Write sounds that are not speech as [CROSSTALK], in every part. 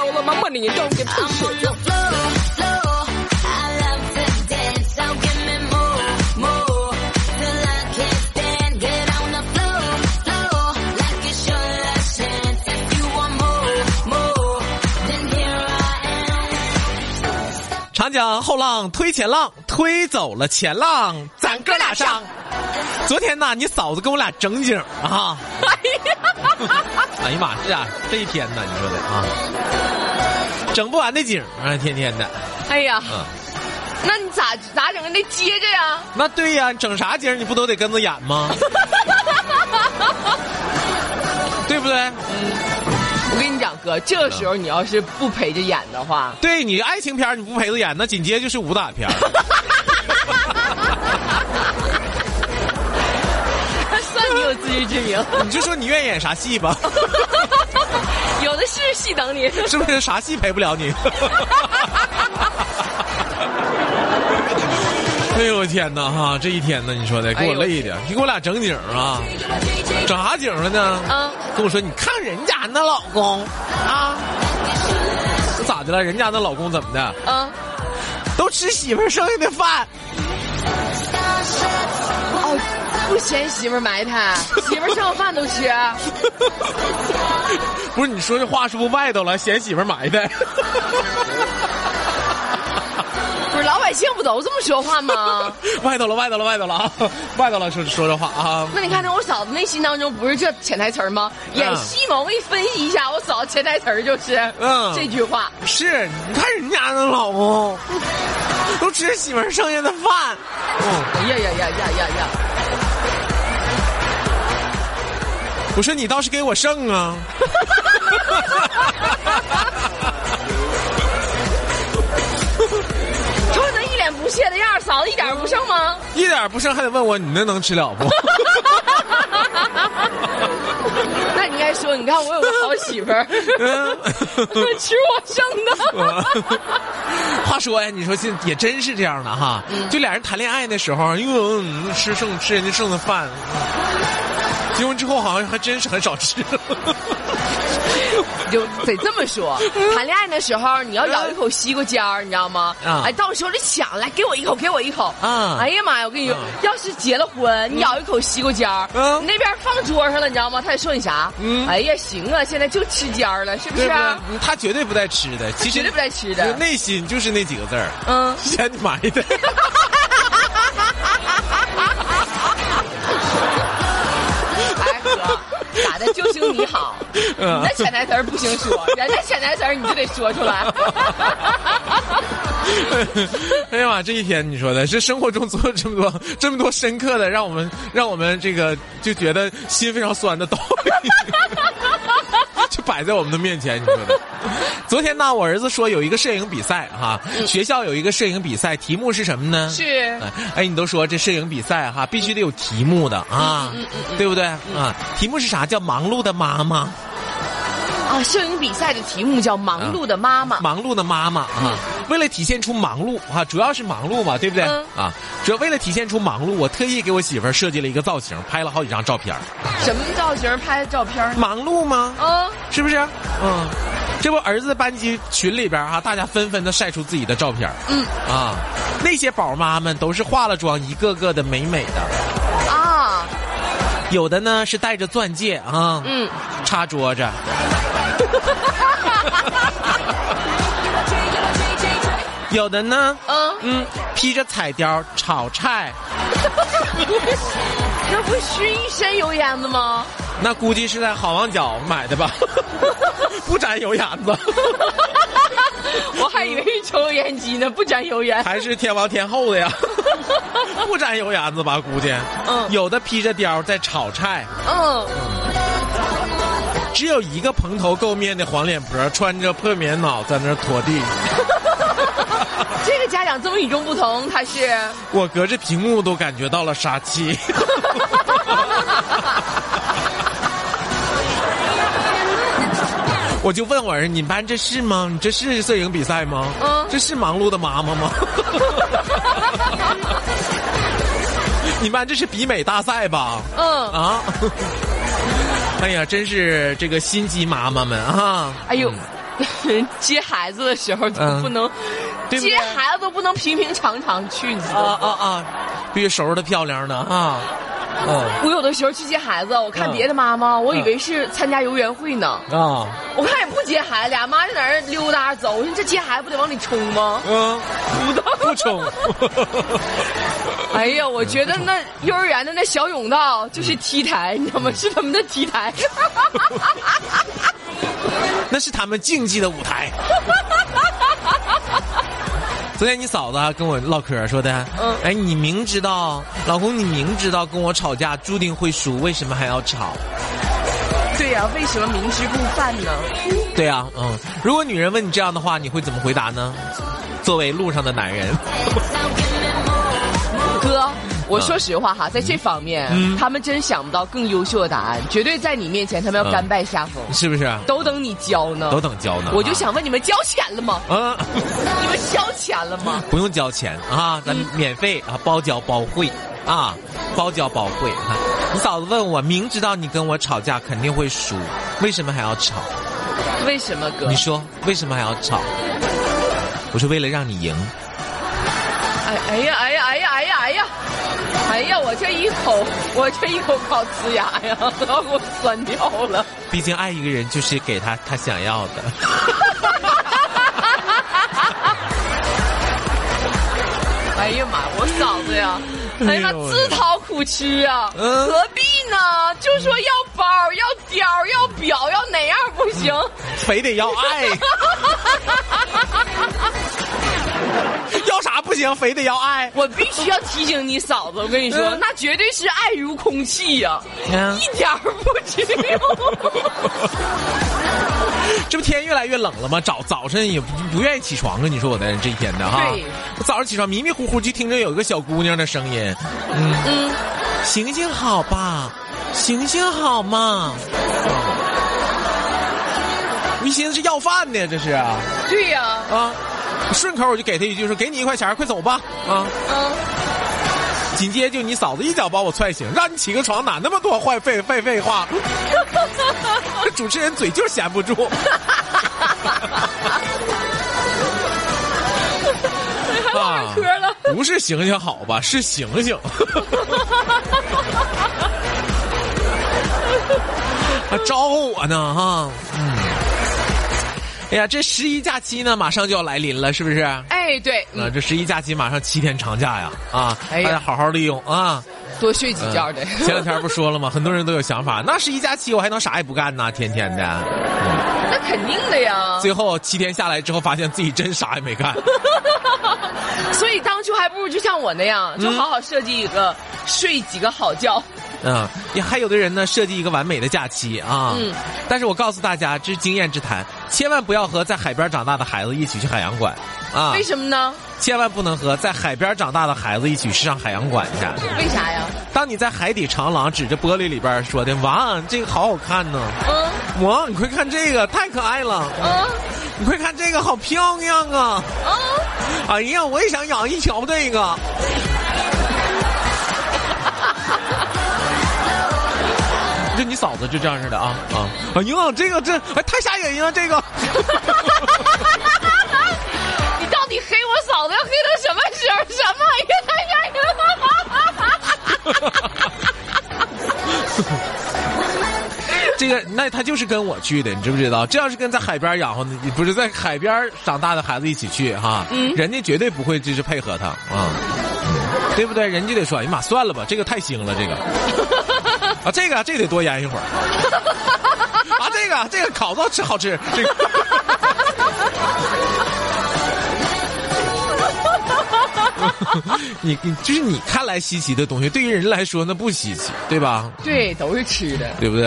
low 了吗？Money don't get I'm push on it. the floor, floor. I love to dance, so give me more, more. Till I can't stand, get on the floor, floor. Like it's your last chance. If you want more, more, then here I am. 长江后浪推前浪，推走了前浪，咱哥俩上。昨天呢，你嫂子跟我俩整景啊！哎呀妈，是啊，这一天呢，你说的啊，整不完的景啊，天天的。哎呀，嗯，那你咋咋整？得接着呀。那对呀，整啥景你不都得跟着演吗？[LAUGHS] 对不对？嗯我跟你讲，哥，这个时候你要是不陪着演的话，对你爱情片你不陪着演，那紧接着就是武打片儿。[LAUGHS] 算你有自知之明，[LAUGHS] 你就说你愿意演啥戏吧，有的是戏等你。[LAUGHS] 是不是？啥戏陪不了你？[LAUGHS] 哎呦我天哪哈！这一天呢，你说的给我累的，你给我俩整景啊，整啥景了呢？啊，跟我说，你看人家那老公啊，咋的了？人家那老公怎么的？啊，都吃媳妇剩下的饭。哦，不嫌媳妇儿埋汰，[LAUGHS] 媳妇儿剩饭都吃。[LAUGHS] 不是你说这话是不是外头了？嫌媳妇儿埋汰。不是老百姓不都这么说话吗？外头了，外头了，外头了啊！外头了，说说这话啊！那你看，那我嫂子内心当中不是这潜台词儿吗？演戏嘛，我给你分析一下，我嫂子潜台词儿就是嗯这句话。是，你看人家那老公，都吃媳妇儿剩下的饭。嗯，哎呀呀呀呀呀呀！我说你倒是给我剩啊！[LAUGHS] 瞅你那一脸不屑的样儿，嫂子一点不剩吗？一点不剩，还得问我你那能吃了不？[LAUGHS] 那你应该说，你看我有个好媳妇儿，嗯 [LAUGHS] 吃我剩的。话说呀，你说这也真是这样的哈，就俩人谈恋爱的时候，哟，嗯吃剩吃人家剩的饭，结婚之后好像还真是很少吃。[LAUGHS] 就得这么说，谈恋爱的时候你要咬一口西瓜尖儿，你知道吗？啊哎，到时候你抢来给我一口，给我一口。啊哎呀妈呀，我跟你说，啊要是结了婚，你咬一口西瓜尖儿，嗯你那边放桌上了，你知道吗？他得说你啥？嗯哎呀，行啊，现在就吃尖儿了，是不是？他绝对不带吃的，其实绝对不带吃的内心就是那几个字儿，嗯，嫌你埋汰。[LAUGHS] 的？就行你好，嗯你那潜台词儿不行说，人家潜台词儿你就得说出来。[LAUGHS] 哎呀妈，这一天你说的，这生活中总有这么多这么多深刻的，让我们让我们这个就觉得心非常酸的道理，[LAUGHS] 就摆在我们的面前。你说的。昨天呢，我儿子说有一个摄影比赛哈，学校有一个摄影比赛，题目是什么呢？是哎，哎，你都说这摄影比赛哈，必须得有题目的啊，对不对啊？题目是啥？叫忙碌的妈妈，啊，摄影比赛的题目叫《忙碌的妈妈》。忙碌的妈妈啊。为了体现出忙碌啊，主要是忙碌嘛，对不对？嗯啊，主要为了体现出忙碌，我特意给我媳妇儿设计了一个造型，拍了好几张照片。什么造型拍的照片？忙碌吗？啊，是不是？嗯，这不儿子班级群里边啊，大家纷纷的晒出自己的照片嗯啊，那些宝妈们都是化了妆，一个个的美美的，啊，有的呢是戴着钻戒啊，嗯，插桌子。[LAUGHS] 有的呢，嗯嗯，披着彩貂炒菜，[LAUGHS] 那不是一身油烟子吗？那估计是在好望角买的吧，[LAUGHS] 不沾油烟子，我还以为是抽油烟机呢，不沾油烟。还是天王天后的呀，不沾油烟子吧？估计，嗯有的披着貂在炒菜，嗯，只有一个蓬头垢面的黄脸婆，穿着破棉袄在那儿拖地。这个家长这么与众不同，他是我隔着屏幕都感觉到了杀气。[LAUGHS] 我就问我儿，你们班这是吗？你这是摄影比赛吗？嗯这是忙碌的妈妈吗？[LAUGHS] 你们班这是比美大赛吧？嗯，啊！[LAUGHS] 哎呀，真是这个心机妈妈们啊！哎呦嗯，接孩子的时候都嗯不能，对不对接孩子都不能平平常常去，你知道啊吗？啊啊！必须收拾的漂亮的啊，嗯我有的时候去接孩子，我看嗯别的妈妈，我以为是参加游园会呢。啊我看也不接孩子，俩妈就在那儿溜达走。我说这接孩子不得往里冲吗？嗯，不的。不冲。[LAUGHS] 哎呀，我觉得那幼儿园的那小甬道就是 T 台，你知道吗？是他们的 T 台。[LAUGHS] 那是他们竞技的舞台。昨天你嫂子还跟我唠嗑说的，嗯哎，你明知道，老公，你明知道跟我吵架注定会输，为什么还要吵？对呀、为什么明知故犯呢？对啊，嗯，如果女人问你这样的话，你会怎么回答呢？作为路上的男人，[LAUGHS] 哥，我说实话哈，在这方面，嗯他们真想不到更优秀的答案，绝对在你面前他们要甘拜下风，是不是？都等你教呢。都等教呢。我就想问你们交钱了吗？啊，你们交钱了吗？不用交钱啊，咱免费啊，包教包会啊，包教包会。啊你嫂子问我，明知道你跟我吵架肯定会输，为什么还要吵？为什么哥你？说为什么还要吵？我是为了让你赢。哎哎呀哎呀哎呀哎呀哎呀！哎呀，我这一口，我这一口烤呲牙呀，都要给我酸掉了。毕竟爱一个人就是给他他想要的。[LAUGHS] 哎呀妈，我嫂子呀，哎呀妈，自讨苦吃啊，嗯何必呢？就说要包，要貂，要表，要哪样不行？[LAUGHS] 非得要爱，[LAUGHS] 行？非得要爱。我必须要提醒你嫂子，我跟你说，嗯那绝对是爱如空气呀、嗯一点儿不只有。[LAUGHS] 这不天越来越冷了吗？早早晨也不不愿意起床啊！你说我在这一天的哈，我早上起床迷迷糊糊就听着有一个小姑娘的声音，嗯，嗯，行行好吧，行行好嘛。我一寻思是要饭呢，这是啊对呀、啊！顺口我就给他一句说：“给你一块钱，快走吧！”啊，嗯，紧接着就你嫂子一脚把我踹醒，让你起个床哪那么多坏废废废话？[LAUGHS] 这主持人嘴就是闲不住。[LAUGHS] 还唠上嗑了。不是醒醒好吧，是醒醒。[LAUGHS] 还招呼我呢哈，嗯。哎呀，这十一假期呢，马上就要来临了，是不是？啊，哎，对，嗯，这十一假期马上七天长假呀，啊，哎大家好好利用啊。多睡几觉的。前两天不说了吗？[LAUGHS] 很多人都有想法，那十一假期我还能啥也不干呢？天天的。[LAUGHS] 那肯定的呀。最后七天下来之后，发现自己真啥也没干。[LAUGHS] 所以当初还不如就像我那样，就好好设计一个、睡几个好觉。嗯，也还有的人呢，设计一个完美的假期啊。嗯，但是我告诉大家，这是经验之谈，千万不要和在海边长大的孩子一起去海洋馆啊为！什么呢？千万不能和在海边长大的孩子一起去上海洋馆去。为啥呀？当你在海底长廊指着玻璃里边说的“哇，这个好好看呢”，嗯哇，你快看这个，太可爱了！嗯你快看这个，好漂亮啊！嗯，哎呀，我也想养一条这个。[LAUGHS] 你嫂子就这样似的啊啊！哎呦，这个这哎太吓人了，这个。[LAUGHS] 你到底黑我嫂子要黑到什么时候？什么呀？[LAUGHS] 这个那他就是跟我去的，你知不知道？这要是跟在海边养活的，不是在海边长大的孩子一起去哈，嗯人家绝对不会就是配合他啊、嗯对不对？人家得说，哎呀妈，算了吧，这个太腥了，这个啊，这个这个得多腌一会儿啊，这个这个烤着吃好吃，这个。[LAUGHS] 你你就是你看来稀奇的东西，对于人来说那不稀奇，对吧？对，都是吃的。对不对？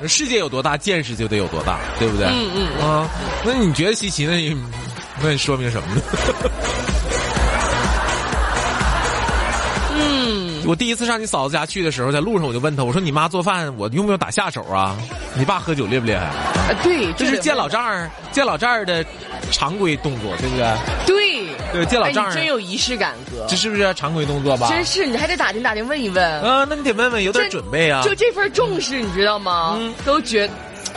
嗯 [LAUGHS] 世界有多大，见识就得有多大，对不对？嗯嗯啊，那你觉得稀奇，那你那你说明什么呢？我第一次上你嫂子家去的时候，在路上我就问她，我说你妈做饭，我用不用打下手啊？你爸喝酒厉不厉害？啊，对，这是见老丈人见老丈人的常规动作，对不对？对，对，见老哎，丈人，你真有仪式感，哥这。是不是常规动作吧？真是，你还得打听打听，问一问。嗯，那你得问问，有点准备啊。就这份重视，你知道吗？嗯都觉，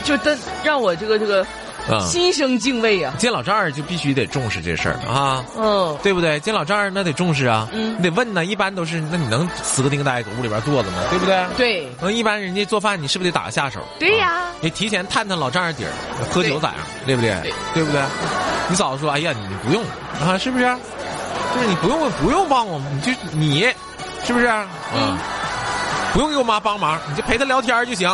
就都让我这个这个啊心生敬畏啊。见老丈人就必须得重视这事儿啊。嗯，对不对？见老丈人那得重视啊，嗯你得问呢。一般都是，那你能死个钉呆搁屋里边坐着吗？对不对？。对那一般人家做饭，你是不是得打个下手？对呀啊你提前探探老丈人底儿，喝酒咋样？对不对？对对不对？你嫂子说：“哎呀，你不用啊，是不是？就是你不用不用帮我，你就你，是不是？啊，嗯不用给我妈帮忙，你就陪她聊天就行，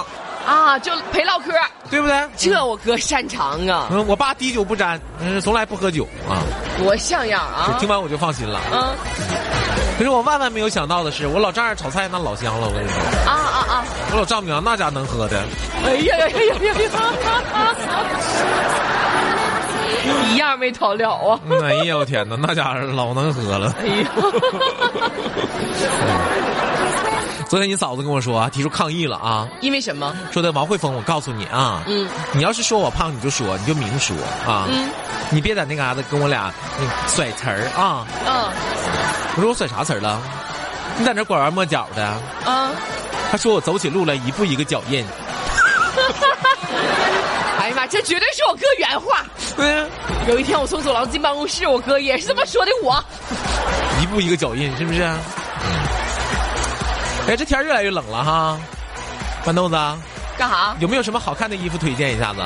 啊，就陪唠嗑，对不对？这我哥擅长啊，嗯，我爸滴酒不沾，嗯，从来不喝酒啊。多像样啊听。完我就放心了。嗯可是我万万没有想到的是，我老丈人炒菜那老香了，我跟你说。啊啊啊！我老丈母娘那家能喝的，哎呀呀呀呀呀！一样没逃了啊！嗯哎呀我天哪，那家伙老能喝了。哎呀，昨天你嫂子跟我说啊，提出抗议了啊，因为什么？说的王慧峰，我告诉你啊，嗯你要是说我胖，你就说，你就明说啊，嗯你别在那嘎达跟我俩那个甩词儿啊。嗯我说我甩啥词儿了？你在那拐弯抹角的，啊！他说我走起路来一步一个脚印。[LAUGHS] 哎呀妈，这绝对是我哥原话。嗯，有一天我从走廊进办公室，我哥也是这么说的我。一步一个脚印，是不是？哎，这天儿越来越冷了哈，豌豆子。干啥？有没有什么好看的衣服推荐一下子？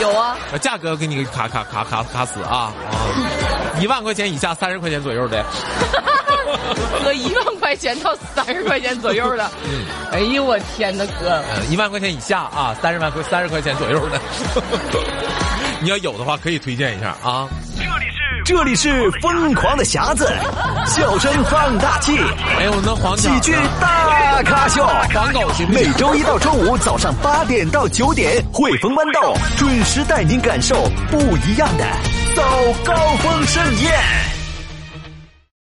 有啊，呃价格给你卡卡卡卡卡死啊啊！一万块钱以下，三十块钱左右的。[LAUGHS] 哥一万块钱到三十块钱左右的。哎呦我天呐，哥！呃，一万块钱以下啊，三十万块三十块钱左右的。[LAUGHS] 你要有的话，可以推荐一下啊。这里是疯狂的匣子，笑声放大器，哎呦，那黄喜剧大咖秀。黄狗行每？周一到周五早上八点到九点，汇丰豌豆准时带您感受不一样的早高峰盛宴。